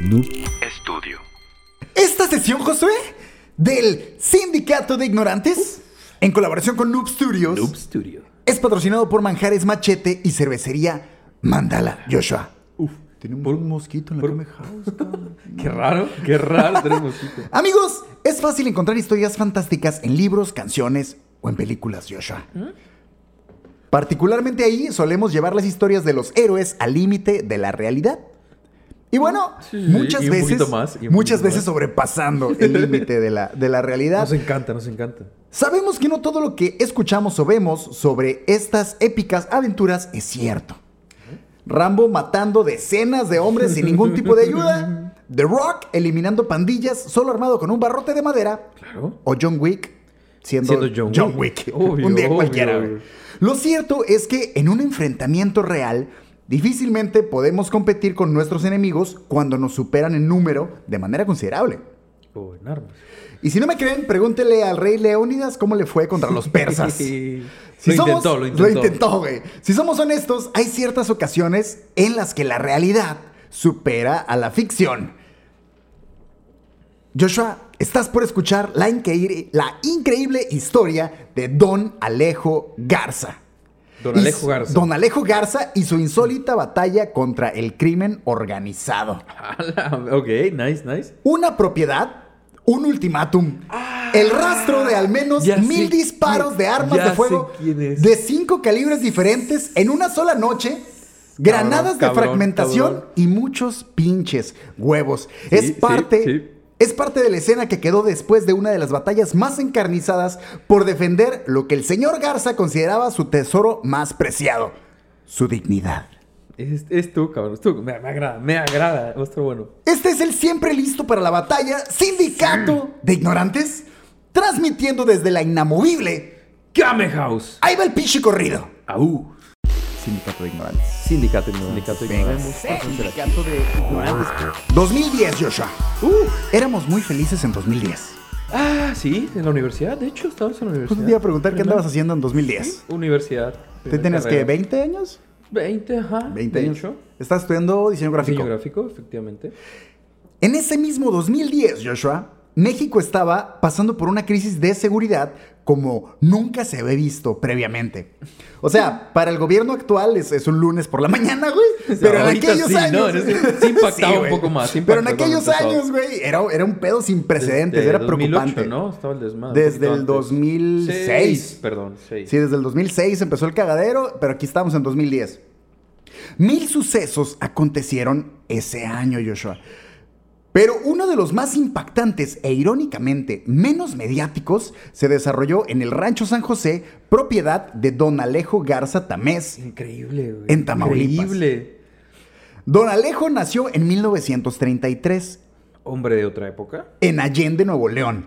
Noob Studio. Esta sesión, Josué, del Sindicato de Ignorantes, en colaboración con Noob Studios, Noob Studio. es patrocinado por Manjares Machete y Cervecería Mandala Joshua. Uf, Tiene un, Por- un mosquito en la por- House, cabrón. Qué raro, qué raro tenemos. Amigos, es fácil encontrar historias fantásticas en libros, canciones o en películas, Joshua. Particularmente ahí solemos llevar las historias de los héroes al límite de la realidad. Y bueno, Sí, muchas y veces, más, muchas veces más. sobrepasando el límite de la, de la realidad. Nos encanta, nos encanta. Sabemos que no todo lo que escuchamos o vemos sobre estas épicas aventuras es cierto. Rambo matando decenas de hombres sin ningún tipo de ayuda. The Rock eliminando pandillas solo armado con un barrote de madera. Claro. O John Wick siendo, Siendo John Wick. Wick. Obvio, un día obvio, cualquiera. obvio. Lo cierto es que en un enfrentamiento real difícilmente podemos competir con nuestros enemigos cuando nos superan en número de manera considerable. Y si no me creen, pregúntele al rey Leónidas cómo le fue contra los persas. Si lo somos- intentó, lo intentó. intentó, güey. Si somos honestos, hay ciertas ocasiones en las que la realidad supera a la ficción. Joshua, estás por escuchar la, increíble- la increíble historia de Don Alejo Garza. Don Alejo Garza. Don Alejo Garza y su insólita batalla contra el crimen organizado. Ok, nice, nice. Una propiedad, un ultimátum. el rastro de al menos Ah, ya mil sé disparos de armas de fuego de cinco calibres diferentes en una sola noche. Granadas de cabrón, fragmentación cabrón. y muchos pinches huevos. es sí, parte. sí. Es parte de la escena que quedó después de una de las batallas más encarnizadas por defender lo que el señor Garza consideraba su tesoro más preciado, su dignidad. Es, es tú, cabrón. Es tú. Me, me agrada, me agrada. Bueno. Este es el siempre listo para la batalla Sindicato de Ignorantes, transmitiendo desde la inamovible. Game House. Ahí va el pinche corrido. Au. Sindicato de Ignorantes. Sindicato, sindicato. Venga. Sindicato de ignorantes. 2010, Joshua. Uh. Éramos muy felices en 2010. Ah, sí, en la universidad. De hecho, estabas en la universidad. Pues te iba a preguntar qué andabas haciendo en 2010. Universidad. ¿Te tenías que carrera. 20 años? 20, ajá. 20 de años. hecho. Estás estudiando diseño gráfico. Diseño gráfico, efectivamente. En ese mismo 2010, Joshua, México estaba pasando por una crisis de seguridad como nunca se había visto previamente. O sea, para el gobierno actual es, es un lunes por la mañana, güey. Pero en aquellos sí, años. ¿no? Sí impactaba un poco más, sí Pero en aquellos años, güey, era, era un pedo sin precedentes, Desde era 2008, preocupante. ¿no? Estaba el desmadre. Desde el antes. 2006. Seis, perdón, 6. Sí, desde el 2006 empezó el cagadero, pero aquí estamos en 2010. Mil sucesos acontecieron ese año, Joshua. Pero uno de los más impactantes e irónicamente menos mediáticos se desarrolló en el Rancho San José, propiedad de don Alejo Garza Tamés. Increíble, güey. En Tamaulipas. Increíble. Don Alejo nació en 1933 Hombre de otra época. en Allende, Nuevo León,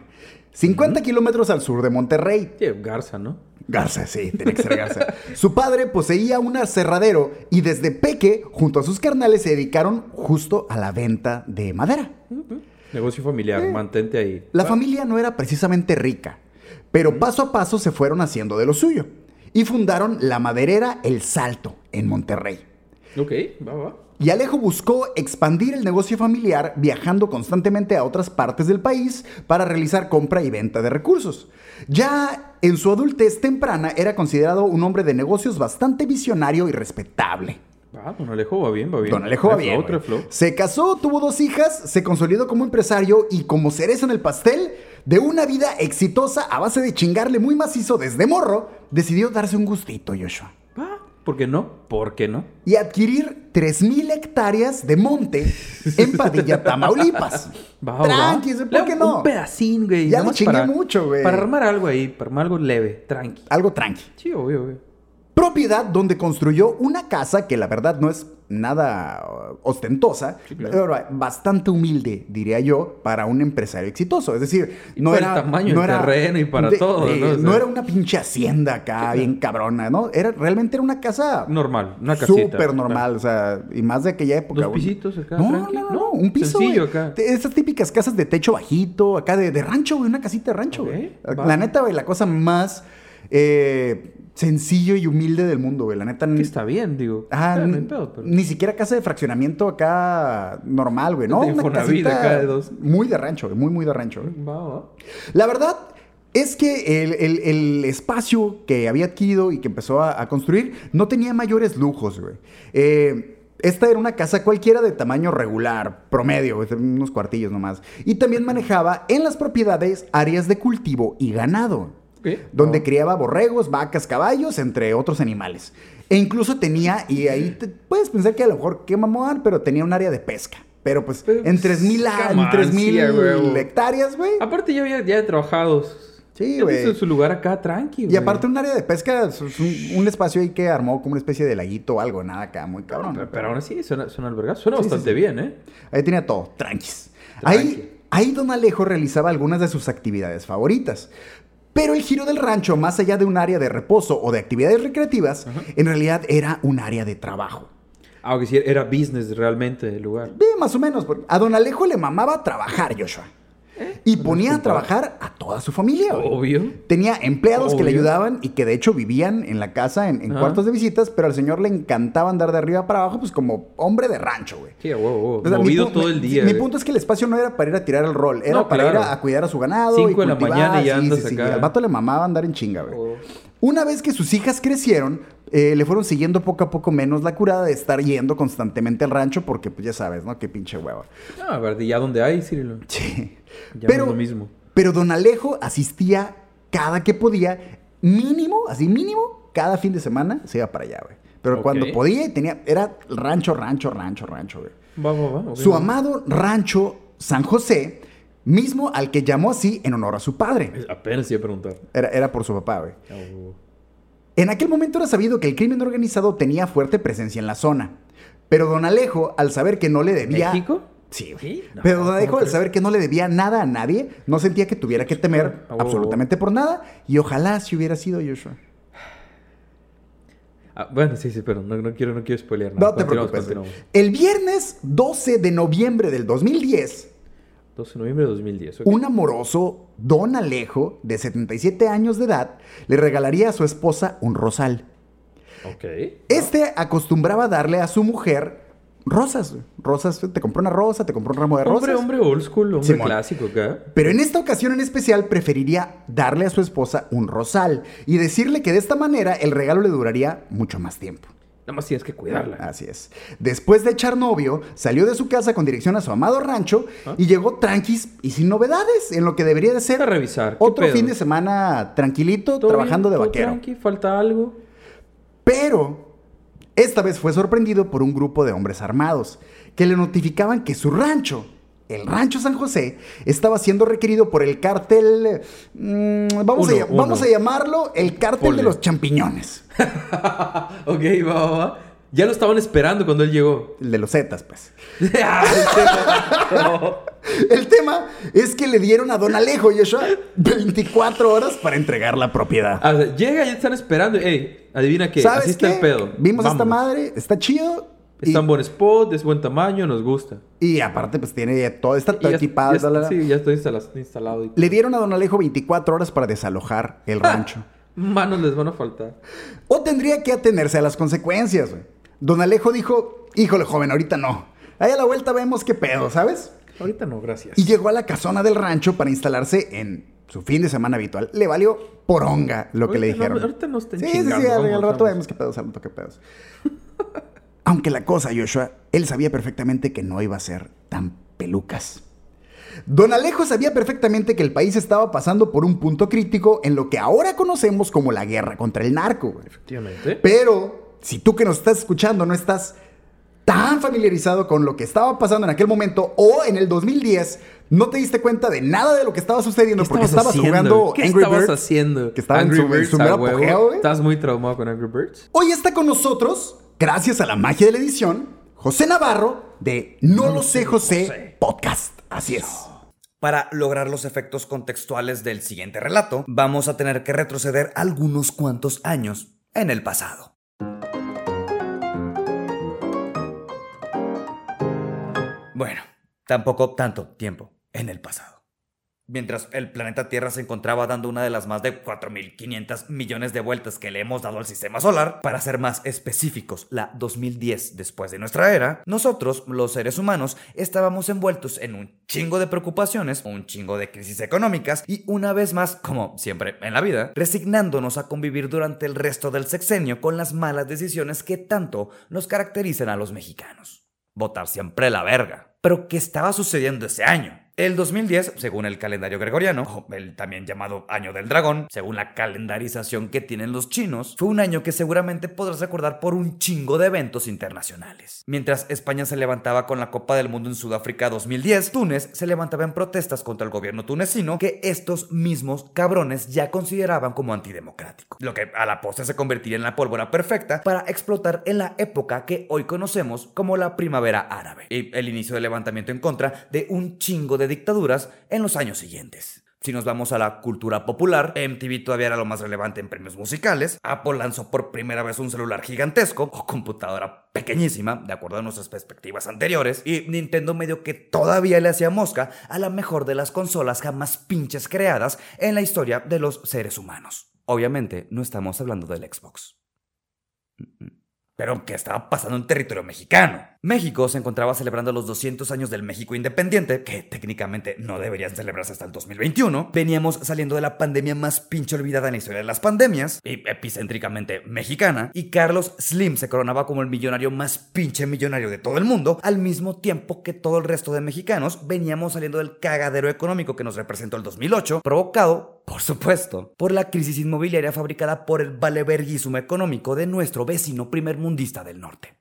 50 kilómetros al sur de Monterrey. Sí, Garza, ¿no? Garza, sí, tenía que ser Garza. Su padre poseía un aserradero y desde peque, junto a sus carnales, se dedicaron justo a la venta de madera. Negocio familiar, mantente ahí. La Ah, familia no era precisamente rica, pero paso a paso se fueron haciendo de lo suyo y fundaron la maderera El Salto en Monterrey. Ok, va, va. Y Alejo buscó expandir el negocio familiar viajando constantemente a otras partes del país para realizar compra y venta de recursos. Ya en su adultez temprana era considerado un hombre de negocios bastante visionario y respetable. Ah, don Alejo va bien, va bien. Don Alejo va bien. flow, flow. Se casó, tuvo dos hijas, se consolidó como empresario y como cereza en el pastel de una vida exitosa a base de chingarle muy macizo desde morro, decidió darse un gustito, Joshua. Ah, ¿por qué no? ¿Por qué no? y adquirir 3.000 hectáreas de monte en Padilla, Tamaulipas. Va. Tranqui, ¿por qué no? Un pedacín, güey. Ya más chingué mucho, güey. Para armar algo ahí, para armar algo leve, tranqui. Algo tranqui. Sí, obvio, obvio. Propiedad donde construyó una casa que la verdad no es nada uh, ostentosa, Sí, claro. bastante humilde, diría yo, para un empresario exitoso. Es decir, Y no para era. el tamaño no era terreno y para todo, ¿no? O no sea. era una pinche hacienda acá, bien cabrona, ¿no? Era, realmente era una casa Normal, una casita. súper normal, o sea, y más de aquella época. Dos pisitos acá, No, no, no, un piso. sencillo güey. acá. De Estas típicas casas de techo bajito, acá de, de rancho, güey, una casita de rancho, güey. La neta, güey, la cosa más eh, sencillo y humilde del mundo, güey. La neta. Que está bien, digo. Ah, Claro, ni, hay pedo, pero- ni siquiera casa de fraccionamiento acá normal, güey, ¿no? De Una casita acá de dos. muy de rancho, güey, muy, muy de rancho. güey. Va, va. La verdad es que el, el- el espacio que había adquirido y que empezó a, a construir no tenía mayores lujos, güey. Eh, esta era una casa cualquiera de tamaño regular, promedio, unos cuartillos nomás. Y también manejaba en las propiedades áreas de cultivo y ganado Donde criaba borregos, vacas, caballos, entre otros animales. E incluso tenía, y ahí te puedes pensar que a lo mejor qué mamón, pero tenía un área de pesca. Pero pues Pero, en pues, 3.000 a- en come on, 3.000 sí, a huevo. hectáreas, güey. Aparte, ya había ya he trabajado. Sí, güey. su lugar acá tranqui, Y aparte un área de pesca, es un, un espacio ahí que armó como una especie de laguito o algo, nada acá, muy cabrón. Pero, pero aún así, suena, suena albergado. Suena Sí, sí, bastante sí. bien, ¿eh? Ahí tenía todo, tranquis. Tranqui. Ahí, ahí Don Alejo realizaba algunas de sus actividades favoritas. Pero el giro del rancho, más allá de un área de reposo o de actividades recreativas, en realidad era un área de trabajo. Aunque sí, era business realmente el lugar. Bien, más o menos. porque A Don Alejo le mamaba trabajar, Joshua. Y ponía a trabajar a toda su familia. güey. Obvio. Tenía empleados que le ayudaban y que de hecho vivían en la casa en, cuartos de visitas, pero al señor le encantaba andar de arriba para abajo, pues como hombre de rancho, güey. Sí, sea, mi Movido todo el día. Mi punto es que el espacio no era para ir a tirar el rol, era No, para ir a, a cuidar a su ganado. Cinco y de la cultivar. mañana y Sí, andas sí, sí. acá. Al vato le mamaba andar en chinga, güey. Oh. Una vez que sus hijas crecieron, eh, le fueron siguiendo poco a poco menos la curada de estar yendo constantemente al rancho, porque pues ya sabes, ¿no? Qué pinche hueva. No, a ver, ¿y ya dónde hay, Cirilo? Sí. Ya pero, no es lo mismo. pero don Alejo asistía cada que podía, mínimo, así mínimo, cada fin de semana se iba para allá, güey. Pero cuando podía tenía, era rancho, rancho, rancho, rancho, güey. Va, va, Su amado rancho San José, mismo al que llamó así en honor a su padre. Apenas iba a preguntar. Era, era por su papá, güey. A huevo. En aquel momento era sabido que el crimen organizado tenía fuerte presencia en la zona. Pero don Alejo, al saber que no le debía... ¿México? Sí. Sí, no, Pero don ¿cómo Alejo, al saber que no le debía nada a nadie, no sentía que tuviera que temer absolutamente por nada. Y ojalá si hubiera sido Joshua. Ah, bueno, sí, sí, pero no, no quiero, no quiero spoilear nada. No te preocupes. continuamos. El viernes 12 de noviembre del 2010, 12 de noviembre de 2010. ok. un amoroso don Alejo, de 77 años de edad, le regalaría a su esposa un rosal. Ok. Este acostumbraba darle a su mujer rosas. Rosas, te compró una rosa, te compró un ramo de rosas. Hombre, hombre old school, hombre Simón. clásico acá. Pero en esta ocasión en especial preferiría darle a su esposa un rosal y decirle que de esta manera el regalo le duraría mucho más tiempo. Nada más tienes que cuidarla. Así es. Después de echar novio, salió de su casa con dirección a su amado rancho Ah. y llegó tranquis y sin novedades en lo que debería de ser A revisar. ¿qué otro fin de semana tranquilito ¿Todo trabajando bien? de ¿Todo vaquero. tranqui? ¿Falta algo? Pero esta vez fue sorprendido por un grupo de hombres armados que le notificaban que su rancho, el rancho San José, estaba siendo requerido por el cártel, mm, vamos, Uno, a, vamos llamarlo el cártel Ponle. de los champiñones, ok, va, va, va. Ya lo estaban esperando cuando él llegó. el de los Zetas, pues. Ah, el tema. Es que le dieron a Don Alejo Joshua 24 horas para entregar la propiedad. Ah, o sea, llega y ya están esperando. Ey, adivina qué. ¿Sabes Así está qué? el pedo. Vimos esta Vámonos. madre, está chido. Está en buen spot, es buen tamaño, nos gusta. Y aparte, pues tiene todo, está todo equipado. está- sí, ya está instalado. instalado y- Le dieron a Don Alejo 24 horas para desalojar el Ah. rancho. Manos les van a faltar. O tendría que atenerse a las consecuencias, güey. Don Alejo dijo, híjole, joven, ahorita no. Ahí a la vuelta vemos qué pedo, ¿sabes? Ahorita no, gracias. Y llegó a la casona del rancho para instalarse en su fin de semana habitual. Le valió poronga lo que le no- dijeron. ahorita no estén Sí, sí, sí, al, rato vemos qué pedos, al rato qué pedos. Aunque la cosa, Joshua, él sabía perfectamente que no iba a ser tan pelucas. Don Alejo sabía perfectamente que el país estaba pasando por un punto crítico en lo que ahora conocemos como la guerra contra el narco. Efectivamente. Pero si tú que nos estás escuchando no estás tan familiarizado con lo que estaba pasando en aquel momento o en el 2010, no te diste cuenta de nada de lo que estaba sucediendo ¿Qué porque estabas haciendo? jugando ¿Qué Angry estabas Birds. haciendo? que estaba en Angry su- en Birds su apogeo, güey. ¿Estás muy traumado con Angry Birds? Hoy está con nosotros, gracias a la magia de la edición, José Navarro de No, lo sé José, José. Podcast. Así es. Para lograr los efectos contextuales del siguiente relato, vamos a tener que retroceder algunos cuantos años en el pasado. Bueno, tampoco tanto tiempo en el pasado. Mientras el planeta Tierra se encontraba dando una de las más de 4.500 millones de vueltas que le hemos dado al sistema solar, para ser más específicos, la 2010 después de nuestra era, nosotros, los seres humanos, estábamos envueltos en un chingo de preocupaciones, un chingo de crisis económicas y una vez más, como siempre en la vida, resignándonos a convivir durante el resto del sexenio con las malas decisiones que tanto nos caracterizan a los mexicanos. Votar siempre la verga. Pero ¿qué estaba sucediendo ese año? El 2010, según el calendario gregoriano, el también llamado Año del Dragón, según la calendarización que tienen los chinos, fue un año que seguramente podrás recordar por un chingo de eventos internacionales. Mientras España se levantaba con la Copa del Mundo en Sudáfrica 2010, Túnez se levantaba en protestas contra el gobierno tunecino que estos mismos cabrones ya consideraban como antidemocrático, lo que a la postre se convertiría en la pólvora perfecta para explotar en la época que hoy conocemos como la primavera árabe y el inicio del levantamiento en contra de un chingo de dictaduras en los años siguientes. Si nos vamos a la cultura popular, MTV todavía era lo más relevante en premios musicales, Apple lanzó por primera vez un celular gigantesco o computadora pequeñísima, de acuerdo a nuestras perspectivas anteriores, y Nintendo medio que todavía le hacía mosca a la mejor de las consolas jamás pinches creadas en la historia de los seres humanos. Obviamente no estamos hablando del Xbox. Pero ¿qué estaba pasando en territorio mexicano? México se encontraba celebrando los 200 años del México independiente, que técnicamente no deberían celebrarse hasta el 2021. Veníamos saliendo de la pandemia más pinche olvidada en la historia de las pandemias, y epicéntricamente mexicana, y Carlos Slim se coronaba como el millonario más pinche millonario de todo el mundo, al mismo tiempo que todo el resto de mexicanos veníamos saliendo del cagadero económico que nos representó el 2008, provocado, por supuesto, por la crisis inmobiliaria fabricada por el valeverguismo económico de nuestro vecino primer mundista del norte.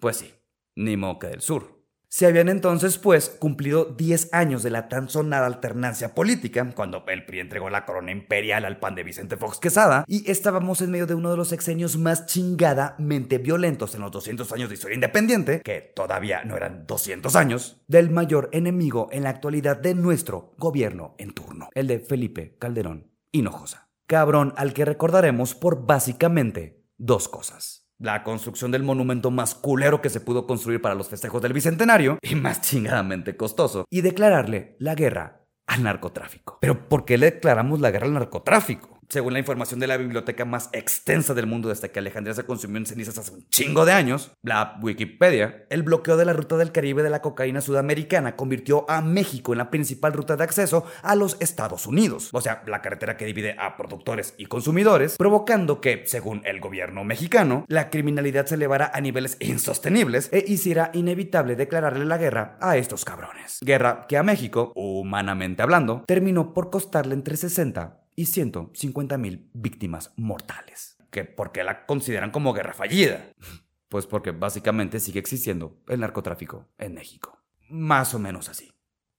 Pues sí, ni Moca del Sur. Se habían entonces, pues, cumplido 10 años de la tan sonada alternancia política, cuando el PRI entregó la corona imperial al pan de Vicente Fox Quesada, y estábamos en medio de uno de los sexenios más chingadamente violentos en los 200 años de historia independiente, que todavía no eran 200 años, del mayor enemigo en la actualidad de nuestro gobierno en turno, el de Felipe Calderón Hinojosa. Cabrón al que recordaremos por básicamente dos cosas la construcción del monumento más culero que se pudo construir para los festejos del Bicentenario y más chingadamente costoso, y declararle la guerra al narcotráfico. Pero ¿por qué le declaramos la guerra al narcotráfico? Según la información de la biblioteca más extensa del mundo desde que Alejandría se consumió en cenizas hace un chingo de años, la Wikipedia, el bloqueo de la ruta del Caribe de la cocaína sudamericana convirtió a México en la principal ruta de acceso a los Estados Unidos, o sea, la carretera que divide a productores y consumidores, provocando que, según el gobierno mexicano, la criminalidad se elevara a niveles insostenibles e hiciera inevitable declararle la guerra a estos cabrones. Guerra que a México, humanamente hablando, terminó por costarle entre 60 y 150 mil víctimas mortales. ¿Que ¿Por qué la consideran como guerra fallida? Pues porque básicamente sigue existiendo el narcotráfico en México. Más o menos así.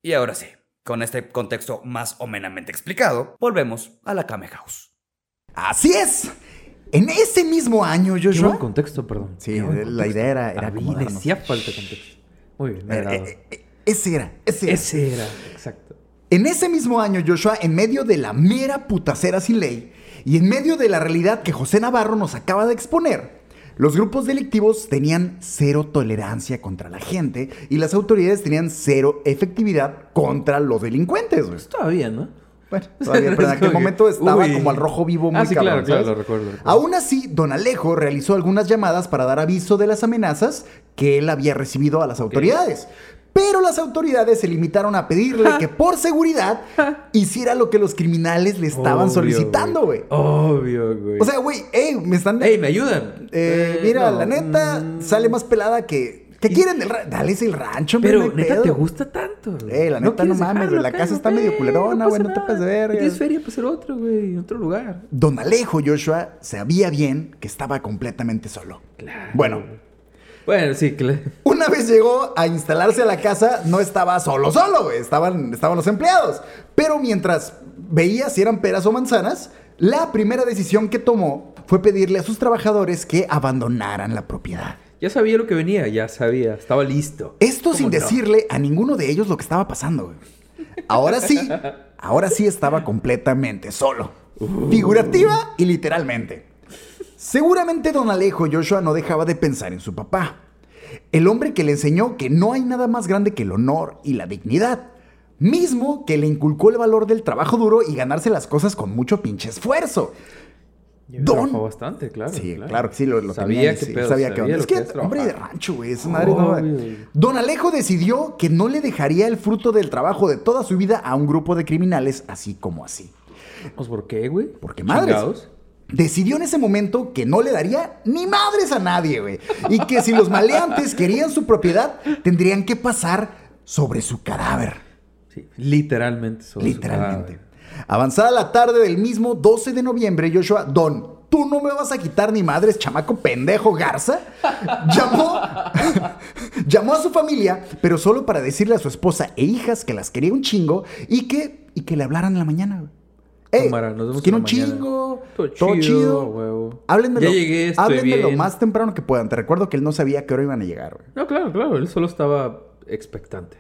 Y ahora sí, con este contexto más o menos explicado, volvemos a la Kame House. Así es. En ese mismo año, Qué Joshua. buen contexto, perdón. Sí, Qué buen la contexto. idea era- era A mí le acomodarnos. hacía falta contexto. Muy bien, me eh, eh, ese era, ese era. Ese era, exacto. En ese mismo año, Joshua, en medio de la mera putacera sin ley y en medio de la realidad que José Navarro nos acaba de exponer, los grupos delictivos tenían cero tolerancia contra la gente y las autoridades tenían cero efectividad contra los delincuentes. güey. Todavía, ¿no? Bueno, todavía, pero en aquel momento estaba uy. como al rojo vivo muy Ah, sí, cabrón, claro, claro, ¿sabes? lo recuerdo, lo recuerdo. Aún así, don Alejo realizó algunas llamadas para dar aviso de las amenazas que él había recibido a las autoridades. Pero las autoridades se limitaron a pedirle que por seguridad hiciera lo que los criminales le estaban Obvio, solicitando, güey. Obvio, güey. O sea, güey, hey, me están... ¡Ey, me ayudan! Eh, Eh, mira, no, la neta mm, sale más pelada que... ¿Qué quieren del rancho? Dales el rancho, Pero no neta, pedo. ¿te gusta tanto? güey? Eh, la neta, no mames, dejarlo güey, la casa está medio culerona, güey, no te pases de verga. Tienes feria para hacer otro, güey, en otro lugar. Don Alejo Joshua sabía bien que estaba completamente solo. Claro. Bueno, Bueno, sí, claro. una vez llegó a instalarse a la casa, no estaba solo, solo, güey. Estaban, estaban los empleados. Pero mientras veía si eran peras o manzanas, la primera decisión que tomó fue pedirle a sus trabajadores que abandonaran la propiedad. Ya sabía lo que venía, ya sabía. Estaba listo. Esto sin decirle a ninguno de ellos lo que estaba pasando. güey. Ahora sí, ahora sí estaba completamente solo. Figurativa y literalmente. Seguramente don Alejo Joshua no dejaba de pensar en su papá. El hombre que le enseñó que no hay nada más grande que el honor y la dignidad. mismo que le inculcó el valor del trabajo duro y ganarse las cosas con mucho pinche esfuerzo. Don- bastante, claro. Sí, claro, que sí, lo, lo sabía tenía, que sí, pedo, sabía que sabía Es que, es hombre de rancho, güey, madre no-. Don Alejo decidió que no le dejaría el fruto del trabajo de toda su vida a un grupo de criminales así como así. Pues, ¿por qué, güey? Porque madres. Chingados. Decidió en ese momento que no le daría ni madres a nadie, güey. Y que si los maleantes querían su propiedad, tendrían que pasar sobre su cadáver. Sí, literalmente. sobre su Literalmente. cadáver. Avanzada la tarde del mismo 12 de noviembre, Joshua, Don, tú no me vas a quitar ni madres, chamaco pendejo Garza, llamó, llamó a su familia, pero solo para decirle a su esposa e hijas que las quería un chingo y que, y que le hablaran en la mañana. güey. Ey, Cámara, nos vemos los quiero en un mañana. chingo, Todo todo, chido, chido. huevo. Háblenme, Ya lo, llegué, estoy bien. más temprano que puedan. Te recuerdo que él no sabía a qué hora iban a llegar. güey. No, claro, claro. Él solo estaba expectante.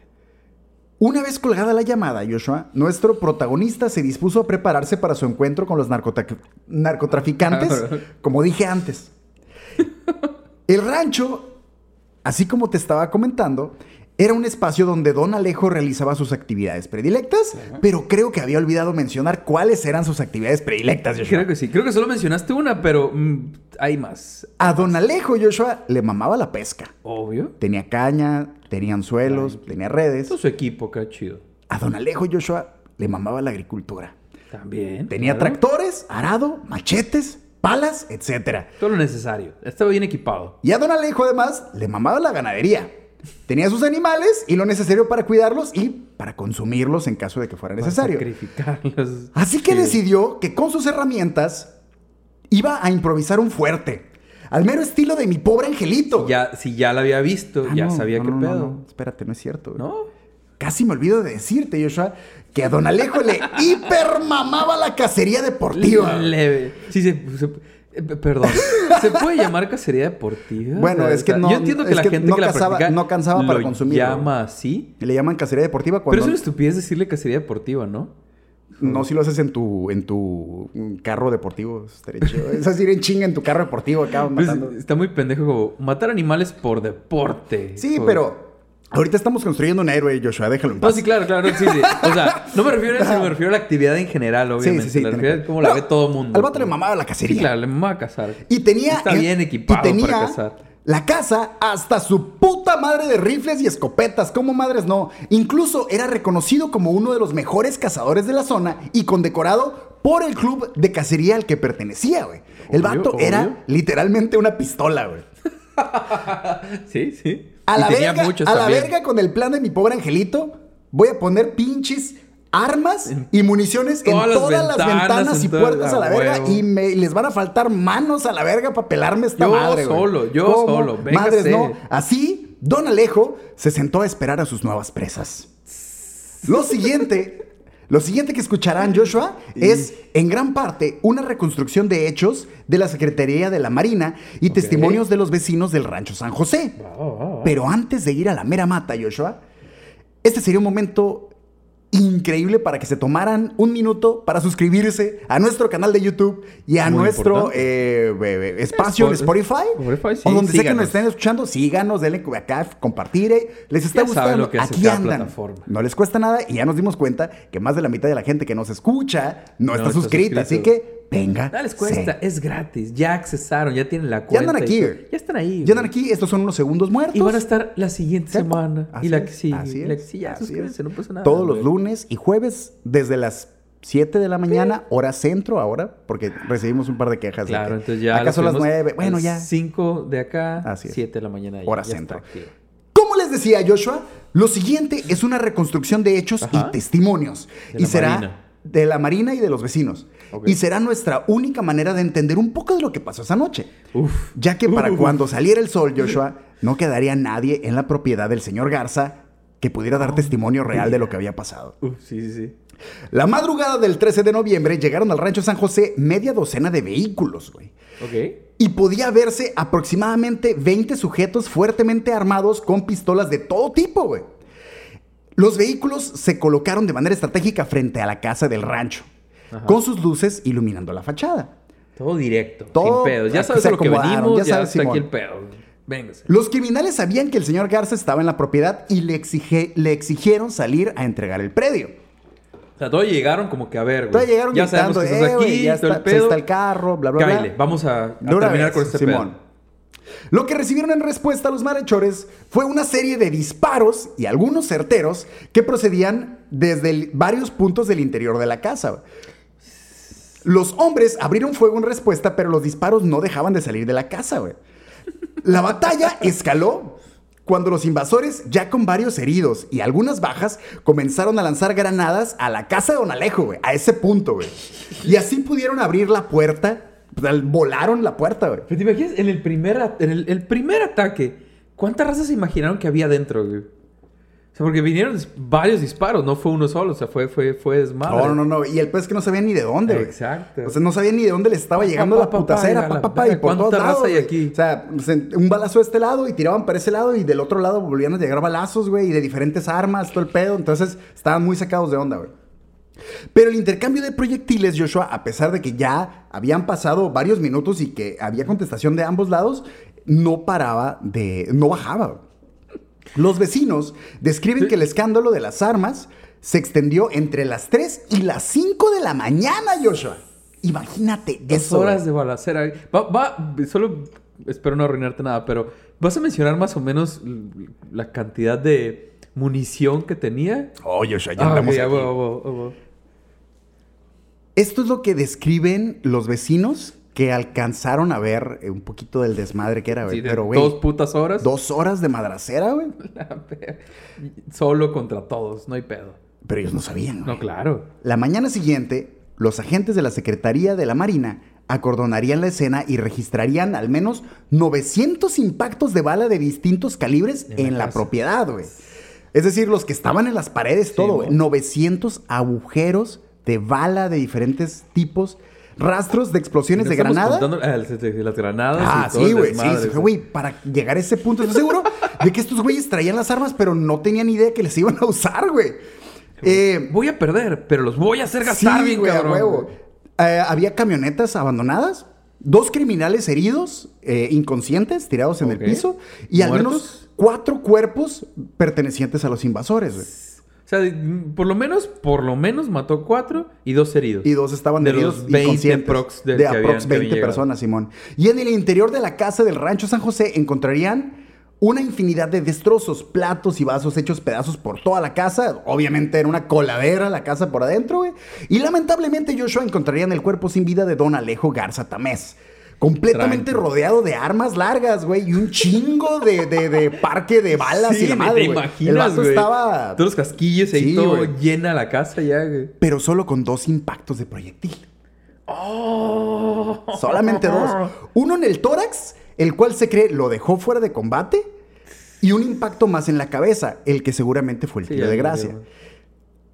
Una vez colgada la llamada, Joshua, nuestro protagonista se dispuso a prepararse para su encuentro con los narcotraficantes, como dije antes. El rancho, así como te estaba comentando, era un espacio donde Don Alejo realizaba sus actividades predilectas, pero creo que había olvidado mencionar cuáles eran sus actividades predilectas, Joshua. Creo que sí. Creo que solo mencionaste una, pero mm, hay más. A Don Alejo, Joshua, le mamaba la pesca. Obvio. Tenía caña, tenía anzuelos, tenía redes. Todo su equipo, qué chido. A Don Alejo, Joshua, le mamaba la agricultura. También. Tenía claro. tractores, arado, machetes, palas, etc. Todo lo necesario. Estaba bien equipado. Y a Don Alejo, además, le mamaba la ganadería. Tenía sus animales y lo necesario para cuidarlos y para consumirlos en caso de que fuera Para necesario. Sacrificarlos. Así que Sí. decidió que con sus herramientas iba a improvisar un fuerte. Al mero estilo de mi pobre angelito. Ya, si ya la había visto, Ah, ya no, sabía no, qué no, pedo. no. Espérate, no es cierto. güey. ¿No? Casi me olvido de decirte, Joshua, que a Don Alejo le hipermamaba la cacería deportiva. Leve. Sí, se, se- eh, perdón. ¿Se puede llamar cacería deportiva? Bueno, O sea, es que no- Yo entiendo que la que gente no que la practica no cansaba para lo consumirlo. llama así. Le llaman cacería deportiva Pero cuando es una estupidez decirle cacería deportiva, ¿no? no si lo haces en tu en tu carro deportivo, estaría chido. Es decir, en chinga en tu carro deportivo acá Pues, matando. está muy pendejo como matar animales por deporte. Sí, pero ahorita estamos construyendo un héroe, Joshua, déjalo en No, paz. sí, claro, claro, sí, sí. O sea, no me refiero a eso, me refiero a la actividad en general, obviamente. sí, sí, me refiero a cómo la No, ve todo el mundo. Al vato le mamaba la cacería. Sí, claro, le mamaba a cazar. Y tenía Está bien equipado y tenía para cazar. La casa hasta su puta madre de rifles y escopetas, como madres no. Incluso era reconocido como uno de los mejores cazadores de la zona y condecorado por el club de cacería al que pertenecía, güey. El vato obvio. era literalmente una pistola, güey. Sí, sí. A la, verga, muchos a la también. verga con el plan de mi pobre angelito, voy a poner pinches armas y municiones todas en todas las ventanas, ventanas en y puertas a la verga huevo. y me, les van a faltar manos a la verga para pelarme esta Yo madre, güey. solo, yo ¿Cómo? solo, véngase. Madres no. Así, Don Alejo se sentó a esperar a sus nuevas presas. Lo siguiente... Lo siguiente que escucharán, Joshua, es en gran parte una reconstrucción de hechos de la Secretaría de la Marina y testimonios de los vecinos del rancho San José. Va, va, va. Pero antes de ir a la mera mata, Joshua, este sería un momento increíble para que se tomaran un minuto para suscribirse a nuestro canal de YouTube y a Muy nuestro eh, espacio en Spot- Spotify. Spotify, sí, o donde sea que nos estén escuchando, síganos, denle acá, compartir. Les está Ya gustando. lo que hace Aquí andan. plataforma. No les cuesta nada y ya nos dimos cuenta que más de la mitad de la gente que nos escucha no, No está, está suscrita. Así que venga. No les cuesta, es gratis. Ya accesaron, ya tienen la Ya cuenta. andan y aquí. Ya están ahí. Ya andan aquí. Estos son unos segundos muertos. Y van a estar la siguiente Sepa. semana. Así y la es, que sigue. así y la es, que sigue. Ya así suscríbanse, es. no pasa nada. Todos los lunes y jueves desde las 7 de la mañana, hora centro ahora, porque recibimos un par de quejas. de Claro, que entonces ya. Acá son las 9. Bueno, ya. 5 de acá, Así es. 7 de la mañana. ya- Hora ya centro. Como les decía Joshua, lo siguiente es una reconstrucción de hechos Ajá. y testimonios. De y será Marina. de la Marina y de los vecinos. Y será nuestra única manera de entender un poco de lo que pasó esa noche. Uf. Ya que para cuando saliera el sol, Joshua, no quedaría nadie en la propiedad del señor Garza que pudiera dar testimonio real de lo que había pasado. Sí, sí, sí. La madrugada del 13 de noviembre llegaron al rancho San José media docena de vehículos, güey. Ok. Y podía verse aproximadamente 20 sujetos fuertemente armados con pistolas de todo tipo, güey. Los vehículos se colocaron de manera estratégica frente a la casa del rancho, Ajá. con sus luces iluminando la fachada. Todo directo. Todo- sin pedos. Ya sabes lo que venimos, ya ya, sabes, está aquí el pedo. Véngase. Los criminales sabían que el señor Garza estaba en la propiedad y le, exige- le exigieron salir a entregar el predio. O sea, todos llegaron como que a ver, güey. Entonces llegaron ya sabemos gritando, que estás "Eh, aquí, ya está, el pedo. está el carro, bla, bla, bla. Cáele, vamos a, terminar vez, con este Simón. pedo. Lo que recibieron en respuesta a los malhechores fue una serie de disparos y algunos certeros que procedían desde el- varios puntos del interior de la casa. Los hombres abrieron fuego en respuesta, pero los disparos no dejaban de salir de la casa, güey. La batalla escaló cuando los invasores, ya con varios heridos y algunas bajas, comenzaron a lanzar granadas a la casa de Don Alejo, güey, a ese punto, güey. Y así pudieron abrir la puerta, sea, volaron la puerta, güey. Pero te imaginas, en el primer, en el, el primer ataque, ¿cuántas razas se imaginaron que había dentro, güey? O sea, porque vinieron varios disparos, no fue uno solo, o sea, fue, fue, fue desmadre. No, no, no. Y el pez es que no sabía ni de dónde, güey. Exacto. O sea, no sabía ni de dónde le estaba llegando la putacera, y a pa, la pa, pa, y por todos ¿cuánta lados. hay güey. aquí? O sea, se- un balazo de este lado y tiraban para ese lado y del otro lado volvían a llegar balazos, güey, y de diferentes armas, todo el pedo. Entonces, estaban muy sacados de onda, güey. Pero el intercambio de proyectiles, Joshua, a pesar de que ya habían pasado varios minutos y que había contestación de ambos lados, no paraba de. no bajaba. Los vecinos describen que el escándalo de las armas se extendió entre las 3 y las 5 de la mañana, Joshua. Imagínate Dos eso. horas de balacera. Va, va, solo espero no arruinarte nada, pero ¿vas a mencionar más o menos la cantidad de munición que tenía? Oh, Joshua, ya Ah, andamos aquí. Esto es lo que describen los vecinos que alcanzaron a ver eh, un poquito del desmadre que era, güey. Sí, Pero, güey, dos putas horas. dos horas de madracera, güey. Solo contra todos, no hay pedo. Pero ellos no sabían, güey. No, claro. La mañana siguiente, los agentes de la Secretaría de la Marina acordonarían la escena y registrarían al menos 900 impactos de bala de distintos calibres En la en la casa. propiedad, güey. Es decir, los que estaban en las paredes, todo, güey. ¿no? 900 agujeros de bala de diferentes tipos, rastros de explosiones de granada. ah, las granadas. Ah, y todo sí, güey. Sí, güey, para llegar a ese punto. Estoy seguro de que estos güeyes traían las armas, pero no tenían idea que les iban a usar, güey. Eh, Voy a perder, pero los voy a hacer gastar sí, güey. Eh, había camionetas abandonadas, dos criminales heridos, eh, inconscientes, tirados en el piso, y al menos cuatro cuerpos pertenecientes a los invasores, güey. O sea, de- por lo menos, por lo menos mató cuatro y dos heridos. Y dos estaban De heridos los 20 inconscientes. prox del de habían- aprox que 20 habían llegado. personas, Simón. Y en el interior de la casa del rancho San José encontrarían una infinidad de destrozos, platos y vasos hechos pedazos por toda la casa. Obviamente era una coladera la casa por adentro, güey. Y lamentablemente Joshua encontrarían el cuerpo sin vida de don Alejo Garza Tamés. Completamente rodeado de armas largas, güey, y un chingo de, de- de parque de balas Sí, y la madre, güey. imaginas, El vato güey. estaba... Todos los casquillos ahí, Sí, todo güey. llena la casa ya, güey. Pero solo con dos impactos de proyectil. ¡Oh! Solamente dos. Uno en el tórax, el cual se cree lo dejó fuera de combate. Y un impacto más en la cabeza, el que seguramente fue el Sí, tiro de gracia.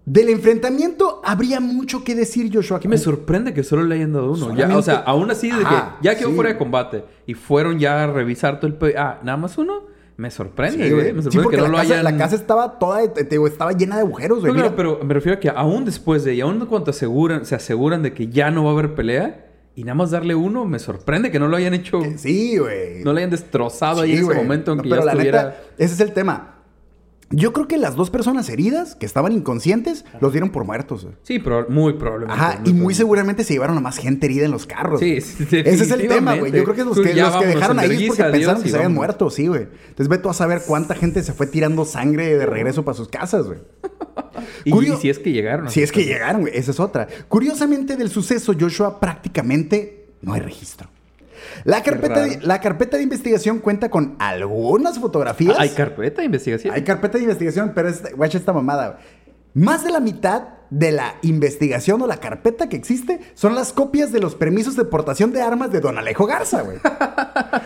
Del enfrentamiento habría mucho que decir, Joshua. Aquí me sorprende que solo le hayan dado uno. Ya, o sea, aún así, de Ajá, que ya quedó sí. fuera de combate y fueron ya a revisar todo el... Ah, nada más uno. Me sorprende, Sí, güey. Me Sí, sorprende porque que no la, lo casa, hayan... la casa estaba toda, te digo, estaba llena de agujeros, güey. No, claro, pero me refiero a que aún después de... Y aún cuando aseguran, se aseguran de que ya no va a haber pelea... Y nada más darle uno, me sorprende que no lo hayan hecho... que Sí, güey. No lo hayan destrozado ahí Sí, en ese momento en No, que pero ya la estuviera... neta, ese es el tema. Yo creo que las dos personas heridas que estaban inconscientes los dieron por muertos. güey. Sí, pero muy probablemente. Ajá, y muy seguramente se llevaron a más gente herida en los carros. Sí, sí, Ese es el tema, güey. Yo creo que los que, los que dejaron ahí es porque pensaron adiós que se habían muerto, sí, güey. Entonces ve tú a saber cuánta gente se fue tirando sangre de regreso para sus casas, güey. Y, Curio- y si es que llegaron. Si es que llegaron, güey. Esa es otra. Curiosamente del suceso, Joshua, prácticamente no hay registro. La carpeta, de, la carpeta de investigación cuenta con algunas fotografías. Ah, ¿Hay carpeta de investigación? Hay carpeta de investigación, pero es, guacha esta mamada. Más de la mitad de la investigación o la carpeta que existe son las copias de los permisos de portación de armas de Don Alejo Garza, güey.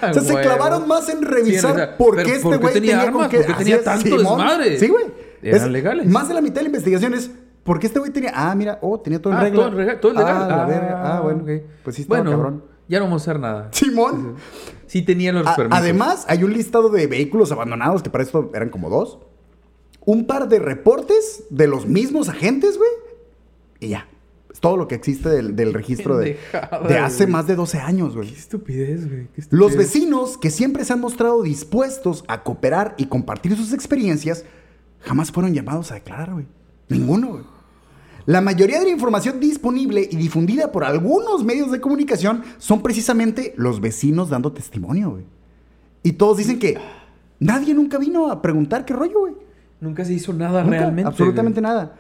O sea, se clavaron más en revisar Sí, sea, por qué este ¿por qué güey tenía tenía, armas? con qué. ¿Por qué Así tenía tanto Simón. desmadre? Sí, güey. Eran Es- legales. Más de la mitad de la investigación es ¿por qué este güey tenía. Ah, mira, oh, tenía todo en Ah, regla. todo, en regla- todo legal. Ah, la verga. Ah, bueno. ok. Pues sí, estaba Bueno, cabrón. Ya no vamos a hacer nada. Simón. Sí tenían los A- permisos. además, hay un listado de vehículos abandonados que para esto eran como dos. Un par de reportes de los mismos agentes, güey. Y ya. Es todo lo que existe del, del registro de, de hace más de 12 años, güey. Qué estupidez, güey. Los vecinos que siempre se han mostrado dispuestos a cooperar y compartir sus experiencias, jamás fueron llamados a declarar, güey. Ninguno, güey. La mayoría de la información disponible y difundida por algunos medios de comunicación son precisamente los vecinos dando testimonio, güey. Y todos dicen que nadie nunca vino a preguntar qué rollo, güey. Nunca se hizo nada Nunca, realmente. Absolutamente güey. nada.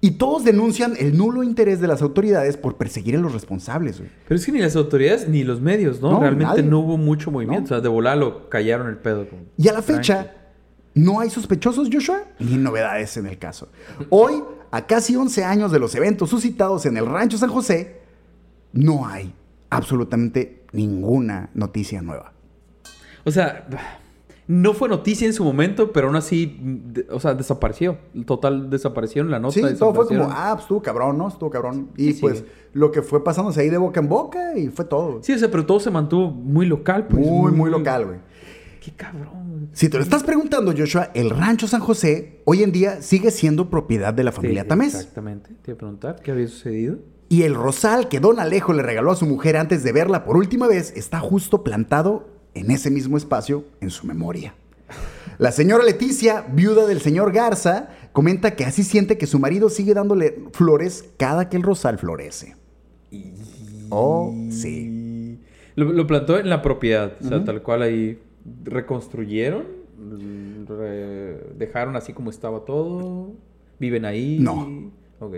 Y todos denuncian el nulo interés de las autoridades por perseguir a los responsables, güey. Pero es que ni las autoridades ni los medios, ¿no? No, realmente nadie. no hubo mucho movimiento. No. O sea, de volar lo callaron el pedo. Y a la fecha, tranqui. no hay sospechosos, Joshua, ni novedades en el caso. Hoy, a casi 11 años de los eventos suscitados en el Rancho San José, no hay absolutamente ninguna noticia nueva. O sea, no fue noticia en su momento, pero aún así, o sea, desapareció. Total, desaparecieron la nota. Sí, todo fue como, ah, pues estuvo cabrón, ¿no? Estuvo cabrón. Y Sí, pues sí. lo que fue pasándose ahí de boca en boca y fue todo. Sí, o sea, pero todo se mantuvo muy local. Pues, muy, muy local, güey. Qué cabrón. Si te lo estás preguntando, Joshua, el Rancho San José hoy en día sigue siendo propiedad de la familia Sí, Tamés. Exactamente. Te iba a preguntar qué había sucedido. Y el rosal que Don Alejo le regaló a su mujer antes de verla por última vez está justo plantado en ese mismo espacio en su memoria. La señora Leticia, viuda del señor Garza, comenta que así siente que su marido sigue dándole flores cada que el rosal florece. Oh, sí. Lo, lo plantó en la propiedad. O sea, tal cual ahí reconstruyeron. re- dejaron así como estaba todo. Viven ahí. No.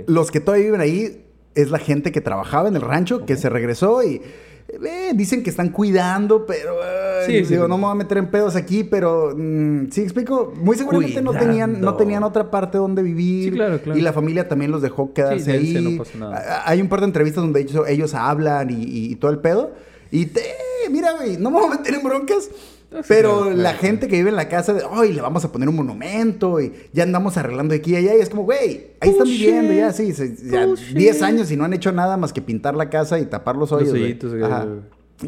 Los que todavía viven ahí es la gente que trabajaba en el rancho, que se regresó y eh, dicen que están cuidando, pero ay, Sí, sí, digo, sí. no me voy a meter en pedos aquí, pero mm, sí explico, muy seguramente no tenían, no tenían otra parte donde vivir Sí, claro, claro. y la familia también los dejó quedarse ahí. no pasa nada. A- Hay un par de entrevistas donde ellos, ellos hablan y, y- y todo el pedo y te, mira, güey, no me voy a meter en broncas. Pero claro, la claro, gente que vive en la casa, de, ay, le vamos a poner un monumento y ya andamos arreglando aquí y allá. Y es como, güey, ahí están viviendo ya, sí, se- ya Bullshit. 10 años y no han hecho nada más que pintar la casa y tapar los hoyos. hoyitos. Ajá.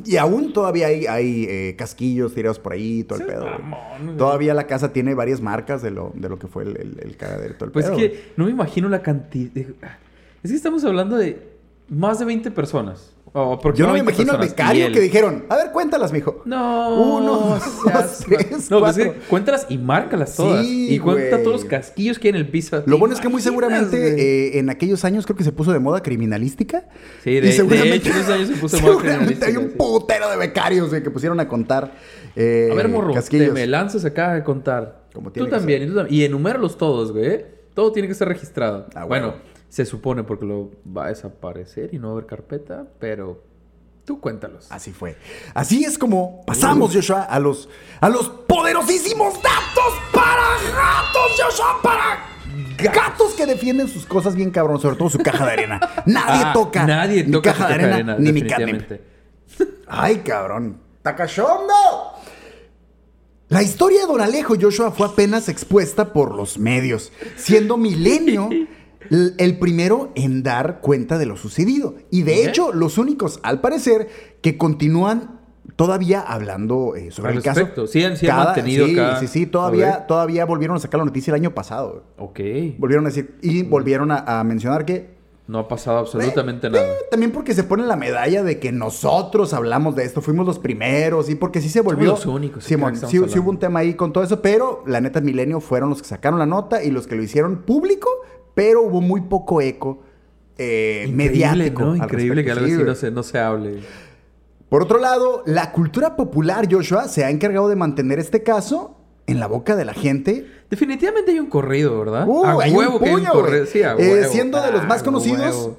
Y aún todavía hay, hay eh, casquillos tirados por ahí, todo el pedo. mamón. Todavía la casa tiene varias marcas de lo, de lo que fue el, el, el cagadero todo el Pues pedo. es güey. que no me imagino la cantidad. de- Es que estamos hablando de más de 20 personas. O Yo no me imagino al 20 personas. becario Y que dijeron, a ver, cuéntalas, mijo. No, Uno, dos, tres, No, pues es cuatro. que cuéntalas y márcalas todas. Sí, y cuenta güey. todos los casquillos que hay en el piso. Lo ¿Te bueno es que muy seguramente eh, en aquellos años creo que se puso de moda criminalística. Sí, de- de hecho, en esos años se puso de moda seguramente hay un criminalística, putero de becarios que pusieron a contar. eh, A ver, morro, casquillos. te me lanzas acá a contar. Como tú también, y tú también. Y enuméralos todos, güey. ¿eh? Todo tiene que estar registrado. Ah, bueno, huevo. Se supone porque lo va a desaparecer y no va a haber carpeta, pero tú cuéntalos. Así fue. Así es como pasamos, Joshua, a los, a los poderosísimos datos para gatos, Joshua, para gatos que defienden sus cosas bien cabrón, sobre todo su caja de arena. Nadie Ah, toca Nadie mi toca caja de arena, ni mi catnip. Ay, cabrón. ¡Tacachondo! La historia de Don Alejo Joshua fue apenas expuesta por los medios, siendo Milenio el primero en dar cuenta de lo sucedido. Y de hecho, los únicos, al parecer, que continúan todavía hablando eh, sobre Al el caso. respecto. Sí han- sí han mantenido sí. Sí, sí, todavía, todavía volvieron a sacar la noticia el año pasado. Ok. Volvieron a decir, y volvieron a, a mencionar que No ha pasado absolutamente eh, nada. eh, también porque se pone la medalla de que nosotros hablamos de esto, fuimos los primeros, y porque sí se volvió. los únicos, sí, estamos sí hubo un tema ahí con todo eso, pero la neta Milenio fueron los que sacaron la nota y los que lo hicieron público, pero hubo muy poco eco eh, mediático. ¿no? Increíble que algo Sí, así no se, no se hable. Por otro lado, la cultura popular, Joshua, se ha encargado de mantener este caso en la boca de la gente Definitivamente hay un corrido, ¿verdad? Uh, a hay un huevo que hay un puño, corrido. Sí, a Eh, huevo. siendo de los Ah, más conocidos, huevo.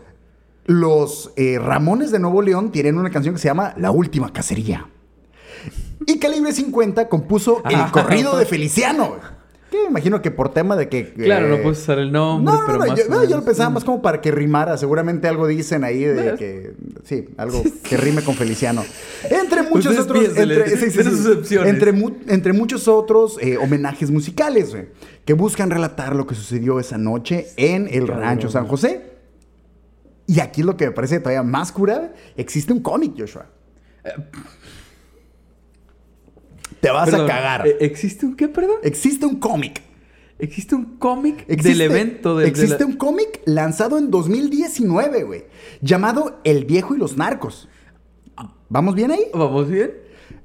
Los eh, Ramones de Nuevo León tienen una canción que se llama La Última Cacería. Y Calibre 50 compuso el Ah. corrido de Feliciano. Que me imagino que por tema de que... Claro, no eh, puedes usar el nombre, No, no, pero no, más yo, no, yo lo pensaba más como para que rimara. Seguramente algo dicen ahí de que... Sí, algo que rime con Feliciano. Entre muchos Ustedes otros... Entre, sí, sí, sí. Entre mu- entre muchos otros eh, homenajes musicales, güey, que buscan relatar lo que sucedió esa noche en el. Rancho San José. Y aquí lo que me parece todavía más cura. Existe un cómic, Joshua. Te vas Perdón, a cagar. eh, ¿Existe un qué, perdón? Existe un cómic. Existe un cómic del evento de la- Existe un cómic lanzado en 2019, güey, llamado El viejo y los narcos. ¿Vamos bien ahí? ¿Vamos bien?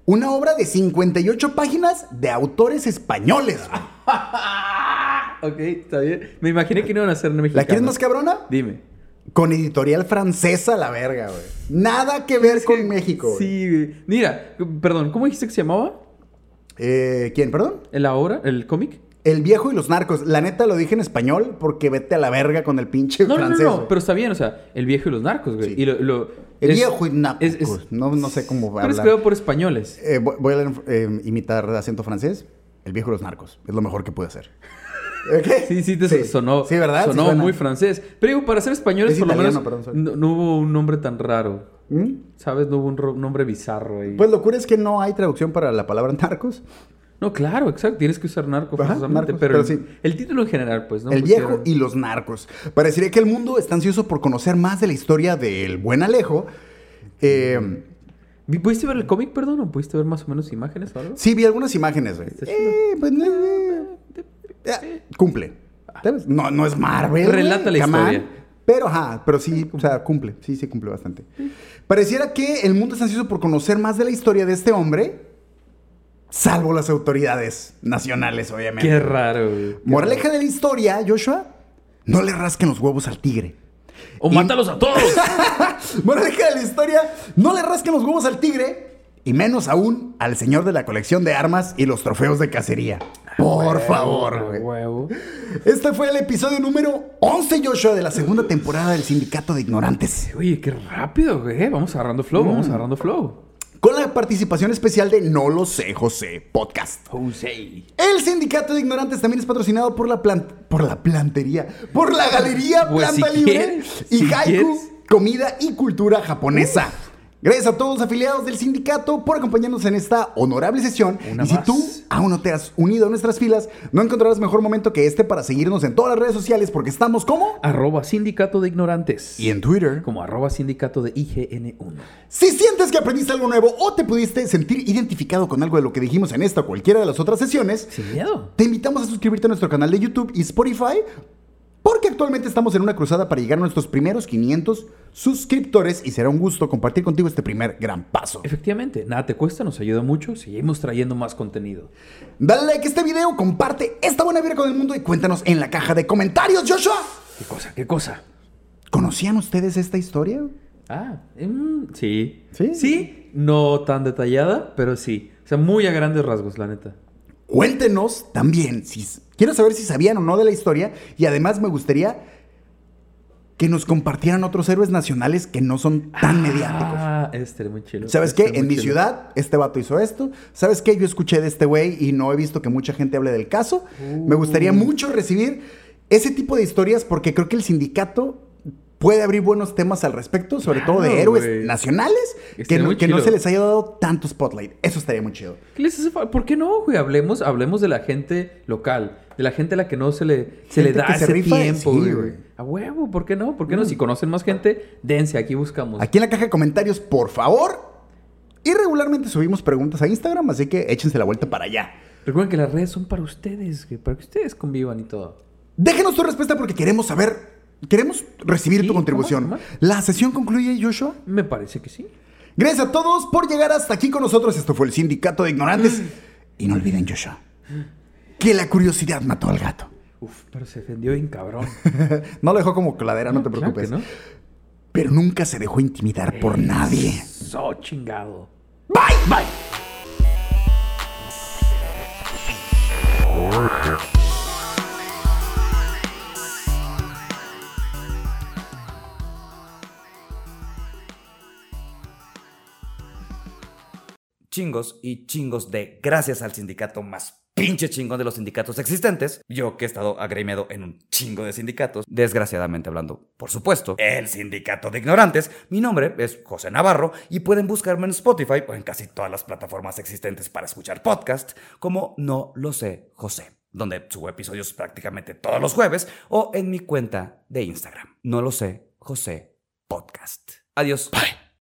Una obra de 58 páginas de autores españoles. Ok, está bien. Me imaginé que no iban a ser mexicanos. ¿La quieres más cabrona? Dime. Con editorial francesa, la verga, güey. Nada que ver con México. güey. Sí, güey. Mira, perdón, ¿cómo dijiste que se llamaba? Eh, ¿Quién, perdón? ¿La obra? ¿El cómic? El viejo y los narcos. La neta lo dije en español porque vete a la verga con el pinche No, no, no, francés. no, güey. pero está bien, o sea, el viejo y los narcos, güey. Sí. Y lo, lo- El es- viejo y narcos. es- es- no, no sé cómo va Pero es creado por españoles. Eh, voy voy a eh, imitar acento francés. El viejo y los narcos. Es lo mejor que pude hacer. ¿Ok? Sí, sí, te sonó. Sí, ¿verdad? Sí Sonó muy francés. Pero digo, para ser españoles, Es por lo menos, perdón, no, no hubo un nombre tan raro. ¿Mm? ¿Sabes? No hubo un nombre bizarro ahí. Pues lo cura es que no hay traducción para la palabra narcos. no, claro, exacto. Tienes que usar narco Ajá, narcos, pero pero el, sí. el título en general, pues, ¿no? el Pusieron- viejo y los narcos. Parecería que el mundo está ansioso por conocer más de la historia del buen Alejo. Eh, ¿Vi- ¿Pudiste ver el cómic, perdón? ¿O pudiste ver más o menos imágenes o algo? sí, vi algunas imágenes, güey. Eh, pues, eh, cumple. No, no es Marvel. Relata la on. Pero, ajá, pero sí, o sea, cumple. Sí, sí, cumple bastante. Pareciera que el mundo está ansioso por conocer más de la historia de este hombre, salvo las autoridades nacionales, obviamente. Qué raro, güey. Qué Moraleja de la historia, Joshua, no le rasquen los huevos al tigre. ¡O Y- mátalos a todos! Moraleja de la historia, no le rasquen los huevos al tigre y menos aún al señor de la colección de armas y los trofeos de cacería. Por favor, güey. Huevo. Este fue el episodio número 11, Joshua, de la segunda temporada del Sindicato de Ignorantes. Oye, qué rápido, güey. Vamos agarrando flow, Mm. vamos agarrando flow. Con la participación especial de No lo sé, José Podcast. José. El Sindicato de Ignorantes también es patrocinado por la plan- por la plantería, por la Galería Pues, Planta si Libre quieres, y si Haiku, quieres. Comida y Cultura Japonesa. Gracias a todos los afiliados del sindicato por acompañarnos en esta honorable sesión. Una y si más. tú aún no te has unido a nuestras filas, no encontrarás mejor momento que este para seguirnos en todas las redes sociales porque estamos como Arroba sindicato de ignorantes. y en Twitter. Como arroba sindicato de IGN1. Si sientes que aprendiste algo nuevo o te pudiste sentir identificado con algo de lo que dijimos en esta o cualquiera de las otras sesiones, Sin miedo. Te invitamos a suscribirte a nuestro canal de YouTube y Spotify porque actualmente estamos en una cruzada para llegar a nuestros primeros 500 suscriptores y será un gusto compartir contigo este primer gran paso. Efectivamente, nada te cuesta, nos ayuda mucho. Seguimos trayendo más contenido. Dale like a este video, comparte esta buena vida con el mundo y cuéntanos en la caja de comentarios, Joshua. ¿Qué cosa? ¿Qué cosa? ¿Conocían ustedes esta historia? Ah, mm, sí. ¿Sí? Sí, no tan detallada, pero sí. O sea, muy a grandes rasgos, la neta. Cuéntenos también, si, quiero saber si sabían o no de la historia y además me gustaría que nos compartieran otros héroes nacionales que no son tan mediáticos. Ah, este es muy chido. ¿Sabes Este qué? En mi ciudad, este vato hizo esto. ¿Sabes qué? Yo escuché de este güey y no he visto que mucha gente hable del caso. Me gustaría Uh. mucho recibir ese tipo de historias porque creo que el sindicato puede abrir buenos temas al respecto, sobre todo de héroes nacionales que, no, que no se les haya dado tanto spotlight. Eso estaría muy chido. ¿Qué les hace ¿Por qué no, güey? Hablemos, hablemos de la gente local, de la gente a la que no se le, se le da se ese rifa, tiempo, güey. A huevo, ¿por qué no? ¿Por qué no? Si conocen más gente, dense, aquí buscamos. Aquí en la caja de comentarios, por favor. Y regularmente subimos preguntas a Instagram, así que échense la vuelta para allá. Recuerden que las redes son para ustedes, para que ustedes convivan y todo. Déjenos tu respuesta porque queremos saber, queremos recibir Sí, tu contribución. ¿La sesión concluye, Joshua? Me parece que sí. Gracias a todos por llegar hasta aquí con nosotros. Esto fue el Sindicato de Ignorantes. Y no olviden, Joshua, que la curiosidad mató al gato. Uf, pero se ofendió bien cabrón. No lo dejó como coladera, no, te claro preocupes. no. Pero nunca se dejó intimidar por nadie. So chingado. Bye, bye. Chingos y chingos de gracias al sindicato más pinche chingón de los sindicatos existentes. Yo que he estado agremiado en un chingo de sindicatos, desgraciadamente hablando, por supuesto, el sindicato de ignorantes. Mi nombre es José Navarro y pueden buscarme en Spotify o en casi todas las plataformas existentes para escuchar podcast como No lo sé, José, donde subo episodios prácticamente todos los jueves o en mi cuenta de Instagram. No lo sé, José Podcast. Adiós. Bye.